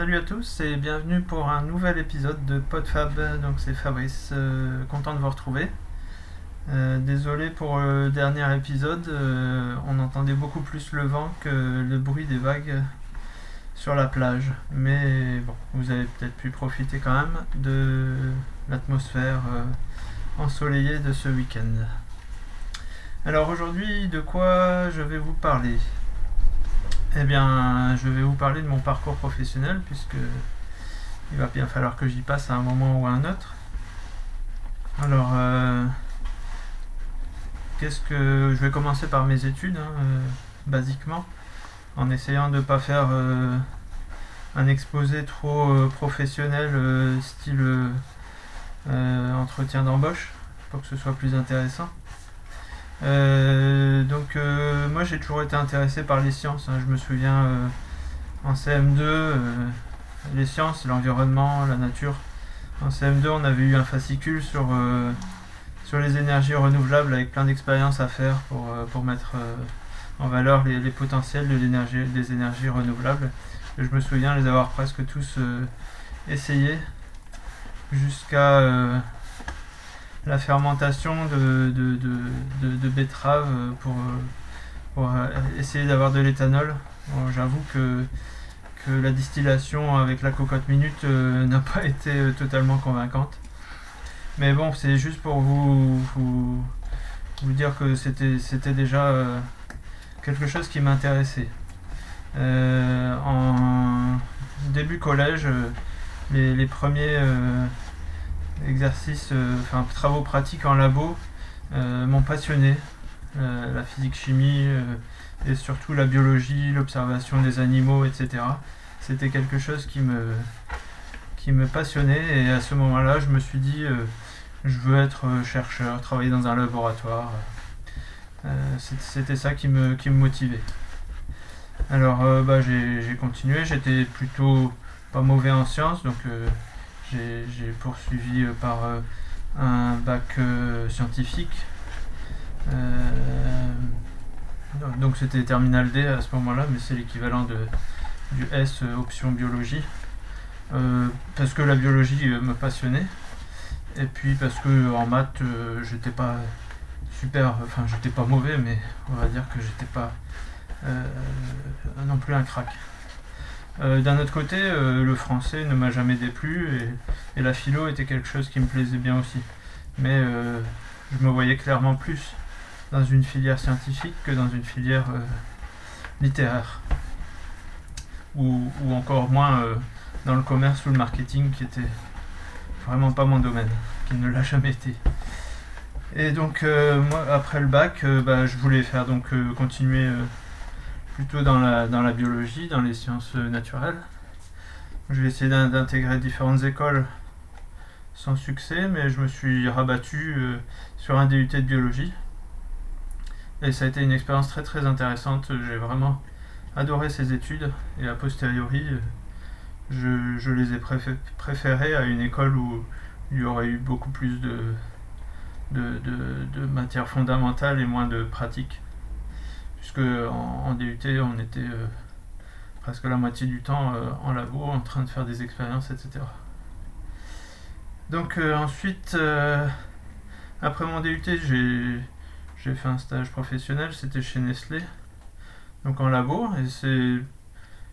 Salut à tous et bienvenue pour un nouvel épisode de PodFab. Donc c'est Fabrice, euh, content de vous retrouver. Euh, désolé pour le dernier épisode, euh, on entendait beaucoup plus le vent que le bruit des vagues sur la plage. Mais bon, vous avez peut-être pu profiter quand même de l'atmosphère ensoleillée de ce week-end. Alors aujourd'hui, de quoi je vais vous parler? Eh bien, je vais vous parler de mon parcours professionnel, puisque il va bien falloir que j'y passe à un moment ou à un autre. Alors, euh, qu'est-ce que je vais commencer par mes études, hein, euh, basiquement, en essayant de ne pas faire euh, un exposé trop professionnel, style entretien d'embauche, pour que ce soit plus intéressant. Euh, donc euh, moi j'ai toujours été intéressé par les sciences. Hein. Je me souviens euh, en CM2, les sciences, l'environnement, la nature. En CM2 on avait eu un fascicule sur, sur les énergies renouvelables avec plein d'expériences à faire pour, pour mettre en valeur les, potentiels de l'énergie, des énergies renouvelables. je me souviens les avoir presque tous essayés jusqu'à la fermentation de, de, pour, pour essayer d'avoir de l'éthanol. J'avoue que, la distillation avec la cocotte minute euh, n'a pas été euh, totalement convaincante. Mais bon, c'est juste pour vous, dire que c'était déjà euh, quelque chose qui m'intéressait. en début collège, les premiers exercices, euh, enfin travaux pratiques en labo euh, m'ont passionné. Euh, la physique-chimie et surtout la biologie, l'observation des animaux, etc. C'était quelque chose qui me, qui me passionnait et à ce moment-là, je me suis dit, je veux être chercheur, travailler dans un laboratoire. C'était ça qui me, qui me motivait. Alors bah, j'ai continué, j'étais plutôt pas mauvais en sciences, donc j'ai poursuivi euh, par euh, un bac euh, scientifique. donc c'était terminal D à ce moment-là, mais c'est l'équivalent du S option biologie. parce que la biologie me passionnait. Et puis parce que en maths, j'étais pas super, enfin j'étais pas mauvais, mais on va dire que j'étais pas non plus un crack. Euh, d'un autre côté, euh, le français ne m'a jamais déplu et, la philo était quelque chose qui me plaisait bien aussi. Mais euh, je me voyais clairement plus dans une filière scientifique que dans une filière littéraire. Ou, encore moins dans le commerce ou le marketing qui était vraiment pas mon domaine, qui ne l'a jamais été. Et donc moi après le bac, bah, je voulais faire donc continuer plutôt dans la, dans la biologie, dans les sciences naturelles. J'ai essayé d'intégrer différentes écoles sans succès, mais je me suis rabattu euh, sur un DUT de biologie. Et ça a été une expérience très très intéressante. J'ai vraiment adoré ces études et a posteriori, je, je les ai préférées à une école où il y aurait eu beaucoup plus de, de, de, de matières fondamentales et moins de pratiques puisque en, DUT on était euh, presque la moitié du temps euh, en labo en train de faire des expériences, etc. Donc euh, ensuite, après mon DUT, j'ai fait un stage professionnel, c'était chez Nestlé, donc en labo, et c'est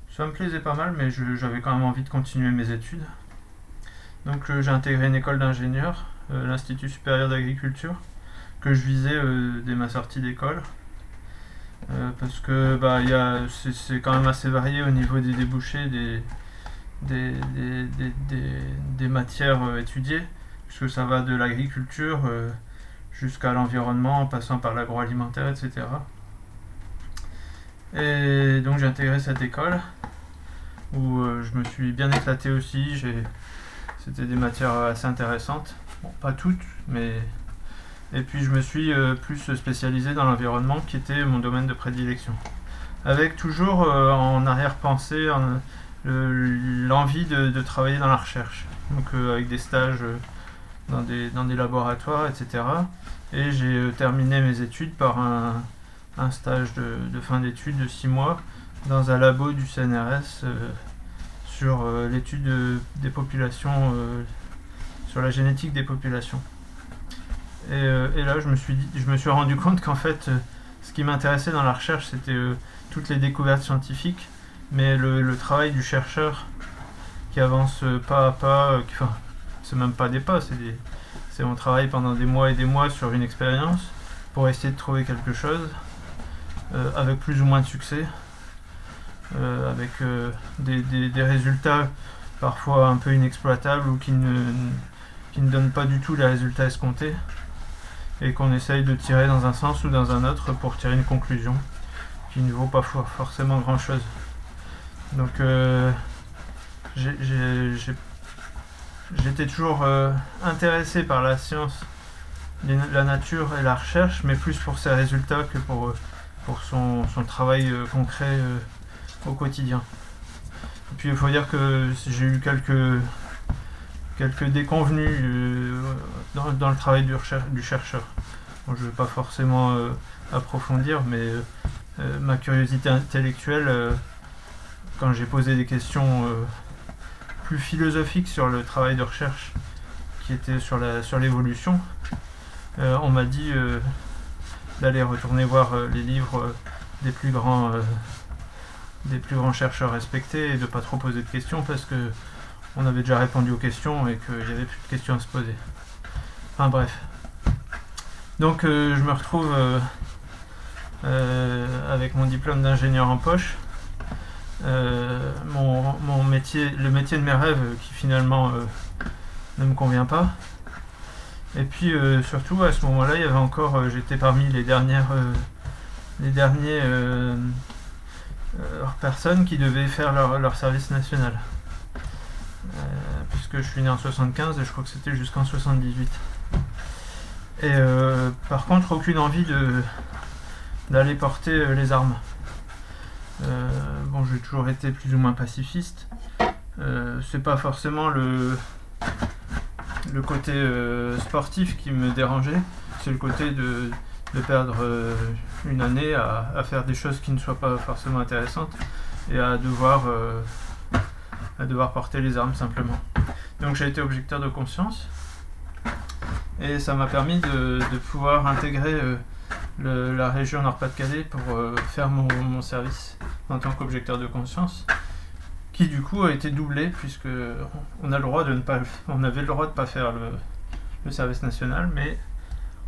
ça me plaisait pas mal, mais j'avais quand même envie de continuer mes études. Donc j'ai intégré une école d'ingénieur, l'Institut supérieur d'agriculture, que je visais dès ma sortie d'école. Euh, parce que bah, c'est quand même assez varié au niveau des débouchés des, des, des, matières euh, étudiées, puisque ça va de l'agriculture euh, jusqu'à l'environnement, en passant par l'agroalimentaire, etc. Et donc j'ai intégré cette école où je me suis bien éclaté aussi. C'était des matières assez intéressantes. Bon, pas toutes, mais et puis je me suis euh, plus spécialisé dans l'environnement qui était mon domaine de prédilection. Avec toujours euh, en arrière-pensée l'envie de, travailler dans la recherche. Donc euh, avec des stages dans des, laboratoires, etc. Et j'ai terminé mes études par un, stage de, de fin d'études de 6 mois dans un labo du CNRS sur l'étude des populations, sur la génétique des populations. Et, là, je me suis, je me suis rendu compte qu'en fait, ce qui m'intéressait dans la recherche, c'était toutes les découvertes scientifiques, mais le, travail du chercheur qui avance pas à pas, qui, enfin, c'est même pas des pas, c'est des, c'est on travaille pendant des mois et des mois sur une expérience pour essayer de trouver quelque chose euh, avec plus ou moins de succès, euh, avec euh, des, résultats parfois un peu inexploitables ou qui ne, qui ne donnent pas du tout les résultats escomptés et qu'on essaye de tirer dans un sens ou dans un autre pour tirer une conclusion qui ne vaut pas forcément grand chose. Donc j'étais toujours intéressé par la science, la nature et la recherche, mais plus pour ses résultats que pour pour son, travail euh, concret euh, au quotidien. Et puis il faut dire que j'ai eu quelques, quelques déconvenus euh, dans, le travail du, chercheur. je ne vais pas forcément approfondir, mais ma curiosité intellectuelle, quand j'ai posé des questions plus philosophiques sur le travail de recherche qui était sur l'évolution, sur on m'a dit d'aller retourner voir euh, les livres euh, des plus grands euh, des plus grands chercheurs respectés et de pas trop poser de questions parce que on avait déjà répondu aux questions et qu'il n'y avait plus de questions à se poser. Enfin bref. Donc je me retrouve avec mon diplôme d'ingénieur en poche. mon, métier, le métier de mes rêves qui finalement ne me convient pas. Et puis euh, surtout à ce moment-là, il y avait encore, euh, j'étais parmi les dernières, euh, les derniers personnes qui devaient faire leur, service national. Puisque je suis né en 75 et je crois que c'était jusqu'en 78. Et par contre, aucune envie de d'aller porter les armes. bon, j'ai toujours été plus ou moins pacifiste. c'est pas forcément le le côté euh, sportif qui me dérangeait, c'est le côté de, perdre euh, une année à, faire des choses qui ne soient pas forcément intéressantes et à devoir, euh, à devoir porter les armes simplement. Donc j'ai été objecteur de conscience. Et ça m'a permis de, pouvoir intégrer la région Nord-Pas-de-Calais pour faire mon, service en tant qu'objecteur de conscience qui du coup a été doublé puisque on a le droit de ne pas on avait le droit de pas faire le, service national mais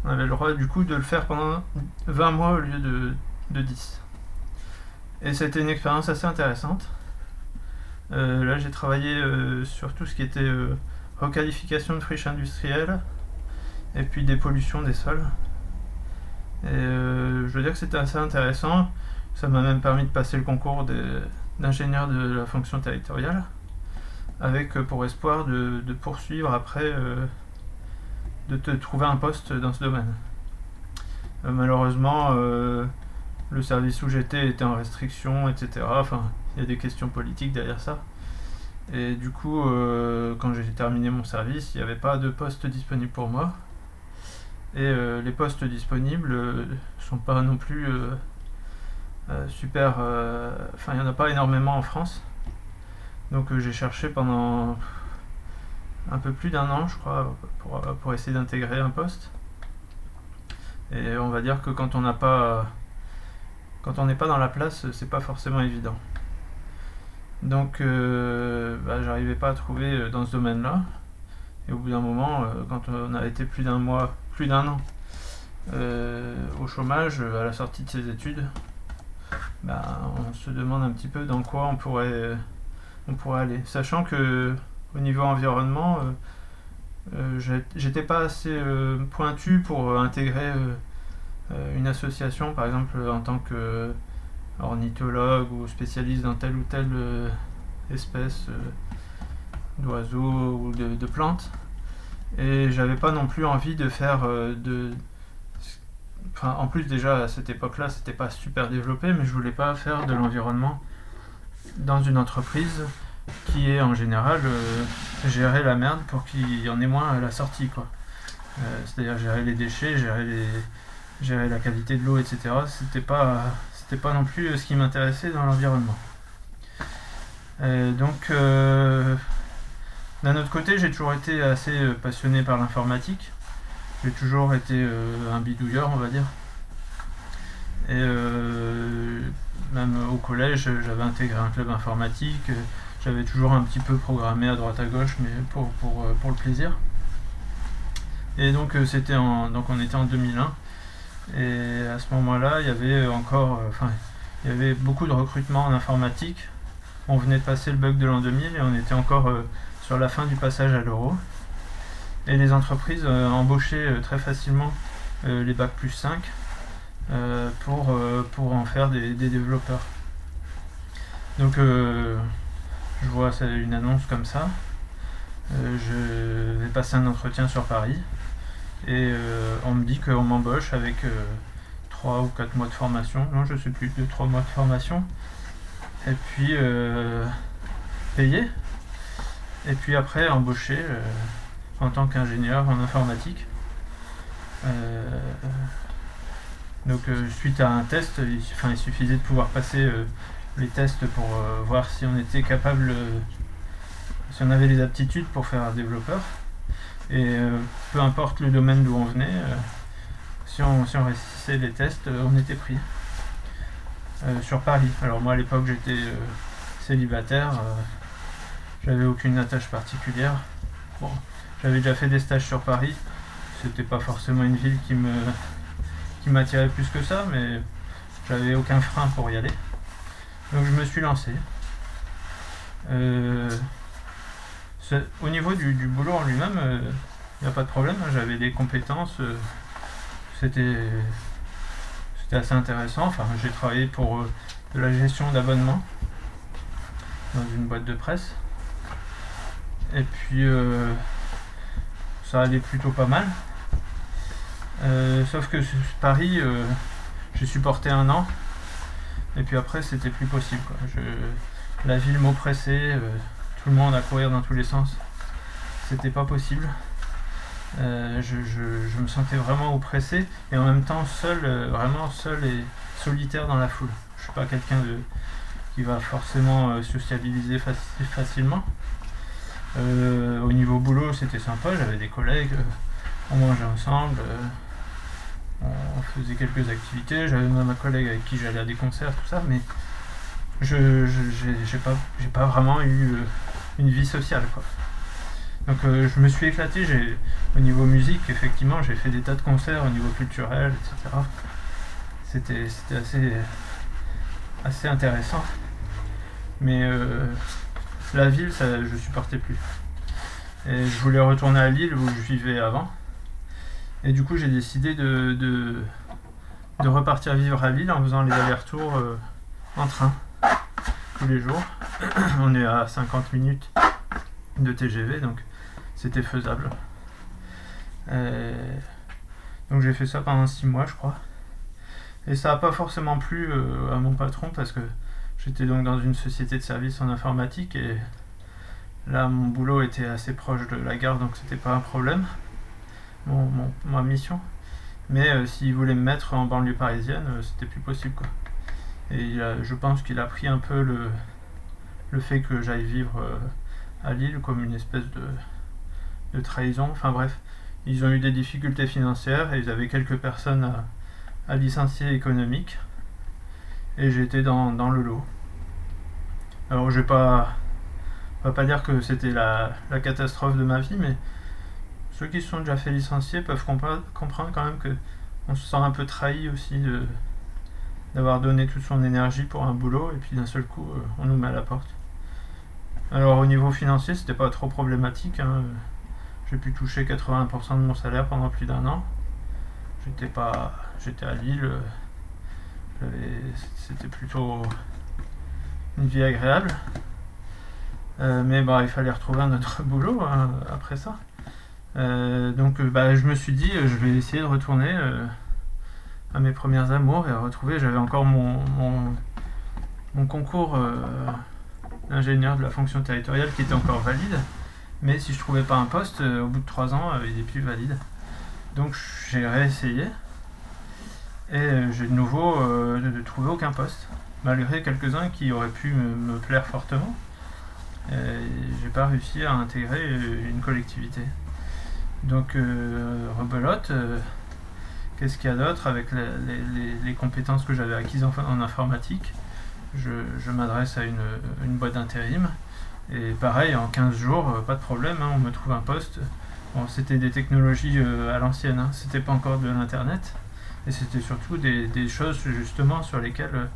on avait le droit du coup de le faire pendant 20 mois au lieu de, de 10 et c'était une expérience assez intéressante. euh, là j'ai travaillé euh, sur tout ce qui était euh, requalification de friches industrielles et puis des pollutions des sols et je veux dire que c'était assez intéressant ça m'a même permis de passer le concours d'ingénieur de la fonction territoriale, avec euh, pour espoir de, poursuivre après, euh, de te trouver un poste dans ce domaine. Euh, malheureusement, le service où j'étais était en restriction, etc. il y a des questions politiques derrière ça. Et du coup, quand j'ai terminé mon service, il n'y avait pas de poste disponible pour moi. Et les postes disponibles ne sont pas non plus euh, super. Euh, enfin, il n'y en a pas énormément en France. Donc euh, j'ai cherché pendant un peu plus d'un an, je crois, pour, essayer d'intégrer un poste. Et on va dire que quand on n'a pas. Quand on n'est pas dans la place, c'est pas forcément évident. Donc bah, j'arrivais pas à trouver dans ce domaine-là. Et au bout d'un moment, quand on a été plus d'un mois, plus d'un an au chômage à la sortie de ses études, bah, on se demande un petit peu dans quoi on pourrait, aller. Sachant que au niveau environnement, euh, euh, j'étais pas assez euh, pointu pour intégrer une association, par exemple en tant que ornithologue ou spécialiste dans telle ou telle espèce d'oiseaux ou de, plantes. Et j'avais pas non plus envie de faire de, en plus déjà à cette époque-là, c'était pas super développé, mais je voulais pas faire de l'environnement dans une entreprise qui est en général euh, gérer la merde pour qu'il y en ait moins à la sortie, quoi. Euh, c'est-à-dire gérer les déchets, gérer les, gérer la qualité de l'eau, etc. C'était pas, c'était pas non plus ce qui m'intéressait dans l'environnement. donc, d'un autre côté, j'ai toujours été assez passionné par l'informatique. J'ai toujours été un bidouilleur, on va dire. Et même au collège, j'avais intégré un club informatique. J'avais toujours un petit peu programmé à droite à gauche, mais pour, pour, pour le plaisir. Et donc euh, c'était en, donc on était en 2001. Et à ce moment-là, il y avait encore, euh, beaucoup de recrutement en informatique. On venait de passer le bug de l'an 2000 et on était encore euh, sur la fin du passage à l'euro. Et les entreprises embauchaient très facilement les bacs plus 5 pour, pour en faire des, développeurs. Donc je vois une annonce comme ça. je vais passer un entretien sur Paris. Et euh, on me dit qu'on m'embauche avec 3 euh, ou 4 mois de formation. Non, je sais plus, 2-3 mois de formation. Et puis euh, payé. Et puis après embauché en tant qu'ingénieur en informatique. donc suite à un test, il, il suffisait de pouvoir passer les tests pour voir si on était capable, si on avait les aptitudes pour faire un développeur. Et euh, peu importe le domaine d'où on venait, euh, si, on, si on réussissait les tests, euh, on était pris. sur Paris. Alors moi à l'époque j'étais célibataire, j'avais aucune attache particulière. Bon, j'avais déjà fait des stages sur Paris, c'était pas forcément une ville qui me qui m'attirait plus que ça, mais j'avais aucun frein pour y aller. Donc je me suis lancé. Au niveau du, boulot en lui-même, il euh, n'y a pas de problème. J'avais des compétences. Euh, c'était assez intéressant. Enfin, j'ai travaillé pour euh, de la gestion d'abonnements dans une boîte de presse. Et puis, ça allait plutôt pas mal. sauf que Paris, j'ai supporté un an. Et puis après, c'était plus possible. la ville m'oppressait le monde à courir dans tous les sens. C'était pas possible. Euh, je, me sentais vraiment oppressé et en même temps seul, euh, vraiment seul et solitaire dans la foule. Je suis pas quelqu'un de qui va forcément euh, sociabiliser facilement. au niveau boulot, c'était sympa, j'avais des collègues, on mangeait ensemble, on faisait quelques activités, j'avais un collègue avec qui j'allais à des concerts, tout ça, mais je j'ai pas, pas vraiment eu une vie sociale. Quoi. Donc euh, je me suis éclaté, j'ai, au niveau musique, effectivement, j'ai fait des tas de concerts au niveau culturel, etc. C'était, assez, assez intéressant. Mais euh, la ville, ça, je supportais plus. Et je voulais retourner à Lille où je vivais avant. Et du coup, j'ai décidé de, de, repartir vivre à Lille en faisant les allers-retours euh, en train tous les jours. On est à 50 minutes de TGV, donc c'était faisable. Euh, donc j'ai fait ça pendant 6 mois, je crois. Et ça n'a pas forcément plu euh, à mon patron parce que j'étais donc dans une société de services en informatique et là mon boulot était assez proche de la gare donc c'était pas un problème, mon, ma mission. Mais euh, s'il voulait me mettre en banlieue parisienne, c'était plus possible quoi. Et je pense qu'il a pris un peu le, le fait que j'aille vivre euh, à Lille comme une espèce de, trahison. Enfin bref, ils ont eu des difficultés financières et ils avaient quelques personnes à, licencier économique. Et j'étais dans, dans le lot. Alors je vais pas, va pas dire que c'était la, catastrophe de ma vie, mais ceux qui se sont déjà fait licencier peuvent comprendre quand même que on se sent un peu trahi aussi de, d'avoir donné toute son énergie pour un boulot et puis d'un seul coup euh, on nous met à la porte. Alors au niveau financier c'était pas trop problématique. Hein. J'ai pu toucher 80% de mon salaire pendant plus d'un an. J'étais pas. J'étais à Lille. C'était plutôt une vie agréable. Euh, mais bah, il fallait retrouver un autre boulot hein, après ça. Euh, donc bah, je me suis dit je vais essayer de retourner à mes premières amours et à retrouver. J'avais encore mon, concours euh, d'ingénieur de la fonction territoriale qui était encore valide. Mais si je trouvais pas un poste, euh, au bout de trois ans, euh, il est plus valide. Donc j'ai réessayé. Et j'ai de nouveau de trouvé aucun poste. Malgré quelques-uns qui auraient pu me, plaire fortement. j'ai pas réussi à intégrer une collectivité. Donc rebelote, qu'est-ce qu'il y a d'autre avec les, compétences que j'avais acquises en, informatique Je, m'adresse à une, boîte d'intérim. Et pareil, en 15 jours, pas de problème, hein, on me trouve un poste. Bon, c'était des technologies à l'ancienne, hein, c'était pas encore de l'internet. Et c'était surtout des, choses justement sur lesquelles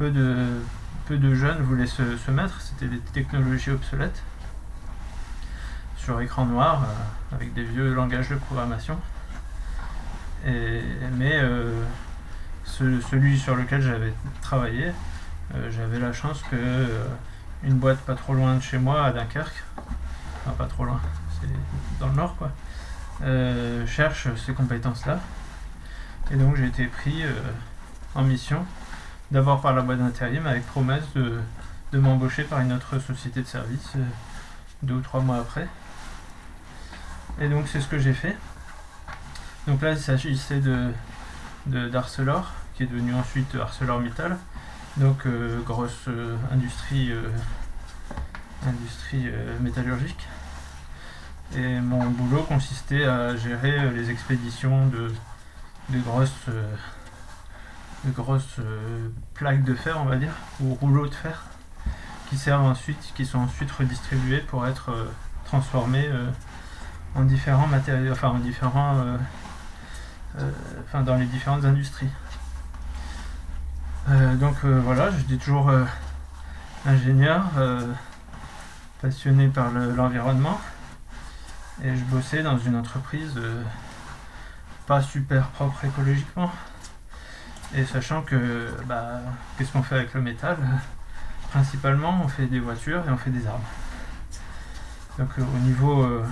euh, peu de, jeunes voulaient se, mettre. C'était des technologies obsolètes sur écran noir euh, avec des vieux langages de programmation. Mais euh, celui sur lequel j'avais travaillé, j'avais la chance que une boîte pas trop loin de chez moi à Dunkerque, enfin pas trop loin, c'est dans le nord quoi, cherche ces compétences-là et donc j'ai été pris euh, en mission, d'abord par la boîte d'intérim avec promesse de, m'embaucher par une autre société de service euh, deux ou trois mois après. Et donc c'est ce que j'ai fait. Donc là il s'agissait de, d'Arcelor, qui est devenu ensuite ArcelorMittal. Donc euh, grosse industrie, industrie métallurgique. Et mon boulot consistait à gérer les expéditions de de grosses, euh, de grosses euh, plaques de fer, on va dire, ou rouleaux de fer, qui servent ensuite, qui sont ensuite redistribués pour être euh, transformés en différents matériaux, enfin en différents, enfin dans les différentes industries. donc voilà, je toujours ingénieur, passionné par l'environnement, et je bossais dans une entreprise pas super propre écologiquement. Et sachant que, bah, qu'est-ce qu'on fait avec le métal? Principalement, on fait des voitures et on fait des armes. Donc euh, au niveau euh,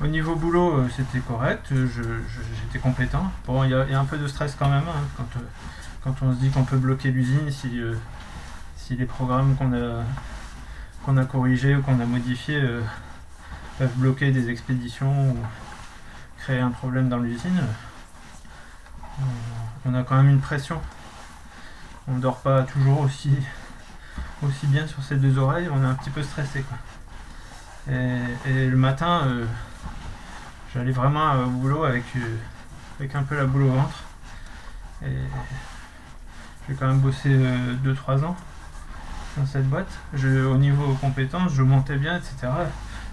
au niveau boulot, euh, c'était correct, j'étais compétent. Bon, il y, a un peu de stress quand même hein, quand, quand on se dit qu'on peut bloquer l'usine si, si les programmes qu'on a a corrigés ou qu'on a modifiés peuvent bloquer des expéditions créer un problème dans l'usine, on a quand même une pression. On dort pas toujours aussi, aussi bien sur ses deux oreilles, on est un petit peu stressé. Et, le matin, euh, j'allais vraiment au boulot avec, euh, avec un peu la boule au ventre. Et j'ai quand même bossé 2-3 euh, ans dans cette boîte. au niveau compétences, je montais bien, etc.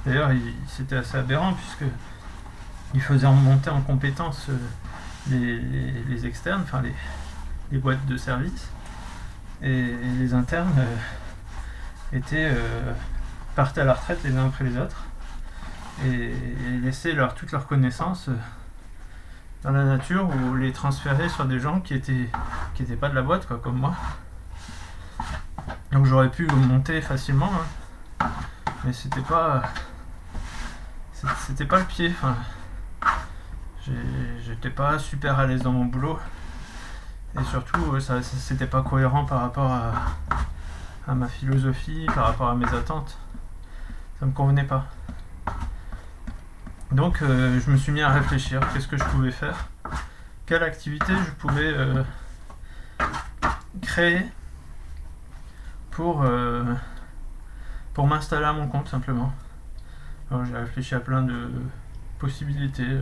D'ailleurs, c'était assez aberrant puisque il faisait remonter en compétence euh, les, externes, enfin les, boîtes de service. Et, les internes euh, étaient, euh, partaient à la retraite les uns après les autres et, laissaient leur, toutes leurs connaissances dans la nature ou les transférer sur des gens qui étaient qui étaient pas de la boîte quoi comme moi donc j'aurais pu monter facilement hein. mais c'était pas c'était pas le pied j'étais pas super à l'aise dans mon boulot. Et surtout, ça, c'était pas cohérent par rapport à, ma philosophie, par rapport à mes attentes. Ça me convenait pas. Donc, euh, je me suis mis à réfléchir. Qu'est-ce que je pouvais faire? Quelle activité je pouvais euh, créer pour, euh, pour m'installer à mon compte, simplement? Alors, j'ai réfléchi à plein de possibilités.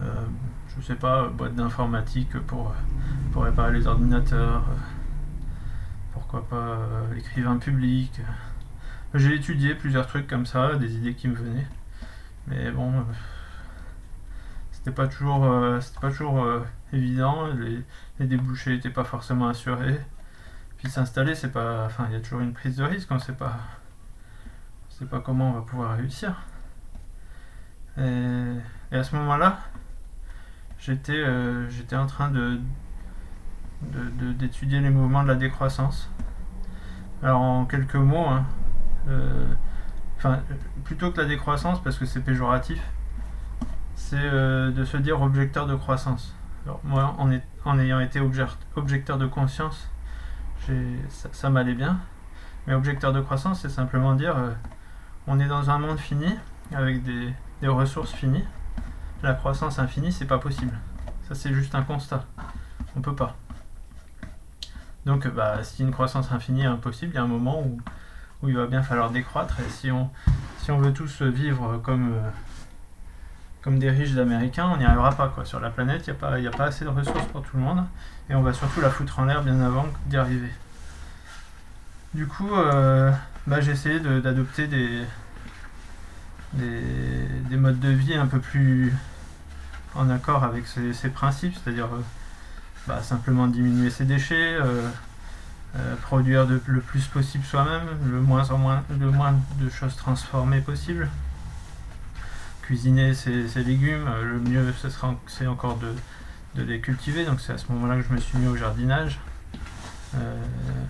Je sais pas, boîte d'informatique pour, pour réparer les ordinateurs, pourquoi pas l'écrivain public. J'ai étudié plusieurs trucs comme ça, des idées qui me venaient, mais bon, c'était pas toujours, c'était pas toujours évident, les, les débouchés n'étaient pas forcément assurés. Puis s'installer, c'est pas, enfin, il y a toujours une prise de risque, on sait pas, sait pas comment on va pouvoir réussir. et à ce moment-là, j'étais euh, j'étais en train de d'étudier les mouvements de la décroissance. Alors en quelques mots, hein, euh, enfin plutôt que la décroissance parce que c'est péjoratif, c'est euh, de se dire objecteur de croissance. moi, en, ayant été objecteur de conscience, ça, ça m'allait bien. Mais objecteur de croissance, c'est simplement dire on est dans un monde fini avec des, des ressources finies la croissance infinie, c'est pas possible. Ça, c'est juste un constat. On peut pas. Donc bah, si une croissance infinie est impossible, il y a un moment où, où il va bien falloir décroître. Et si on, si on veut tous vivre comme, euh, comme des riches d'Américains, on n'y arrivera pas. Quoi. Sur la planète, il n'y a, pas- a pas assez de ressources pour tout le monde. Et on va surtout la foutre en l'air bien avant d'y arriver. Du coup, euh, bah, j'ai essayé d'adopter des, des, des modes de vie un peu plus en accord avec ces, ces principes, c'est-à-dire euh, bah, simplement diminuer ses déchets, euh, produire le plus possible soi-même, le moins en moins, le moins de choses transformées possible, cuisiner ses, légumes, euh, le mieux ce c'est encore de, les cultiver, donc c'est à ce moment-là que je me suis mis au jardinage, Euh,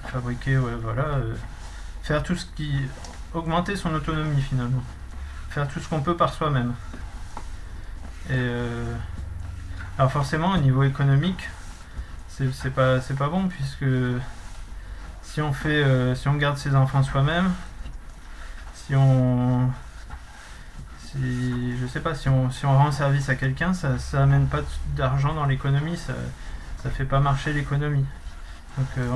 fabriquer, voilà, faire tout ce qui augmenter son autonomie finalement, faire tout ce qu'on peut par soi-même. Et alors forcément au niveau économique, c'est pas bon puisque si on fait euh, si on garde ses enfants soi-même, si on si je sais pas si on si on rend service à quelqu'un, ça ça amène pas d'argent dans l'économie, ça ça fait pas marcher l'économie. Donc euh,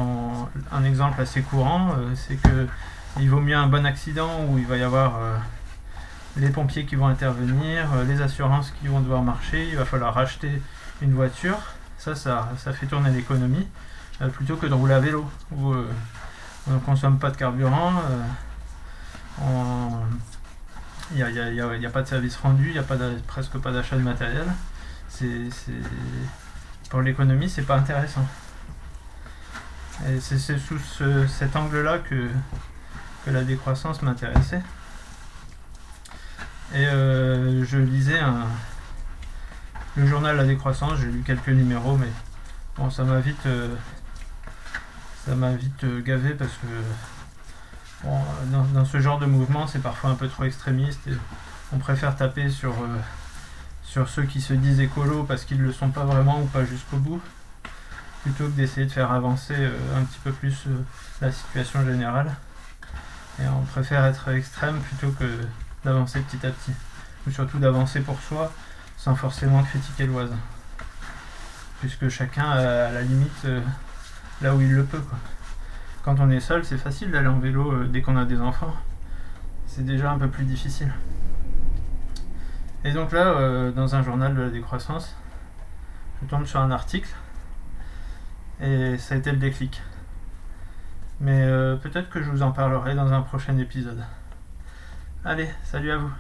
un exemple assez courant, euh, c'est que il vaut mieux un bon accident où il va y avoir les pompiers qui vont intervenir, les assurances qui vont devoir marcher, il va falloir racheter une voiture. Ça, ça, ça fait tourner l'économie euh, plutôt que de rouler à vélo où euh, on ne consomme pas de carburant. euh, Il n'y a, y a- pas de service rendu, il n'y a pas presque pas d'achat de matériel. C'est, Pour l'économie, c'est pas intéressant. Et c'est sous ce- cet angle-là que, la décroissance m'intéressait. Et je lisais un, le journal La Décroissance, j'ai lu quelques numéros, mais bon, ça m'a vite, ça m'a vite euh, gavé parce que dans, ce genre de mouvement, c'est parfois un peu trop extrémiste et on préfère taper sur, euh, sur ceux qui se disent écolos parce qu'ils ne le sont pas vraiment ou pas jusqu'au bout, plutôt que d'essayer de faire avancer euh, un petit peu plus la situation générale. Et on préfère être extrême plutôt que d'avancer petit à petit. Ou surtout d'avancer pour soi sans forcément critiquer le voisin. Puisque chacun à la limite là où il le peut. Quoi. Quand on est seul, c'est facile d'aller en vélo euh, dès qu'on a des enfants. C'est déjà un peu plus difficile. Et donc là, euh, dans un journal de la décroissance, je tombe sur un article et ça a été le déclic. Mais euh, peut-être que je vous en parlerai dans un prochain épisode. Allez, salut à vous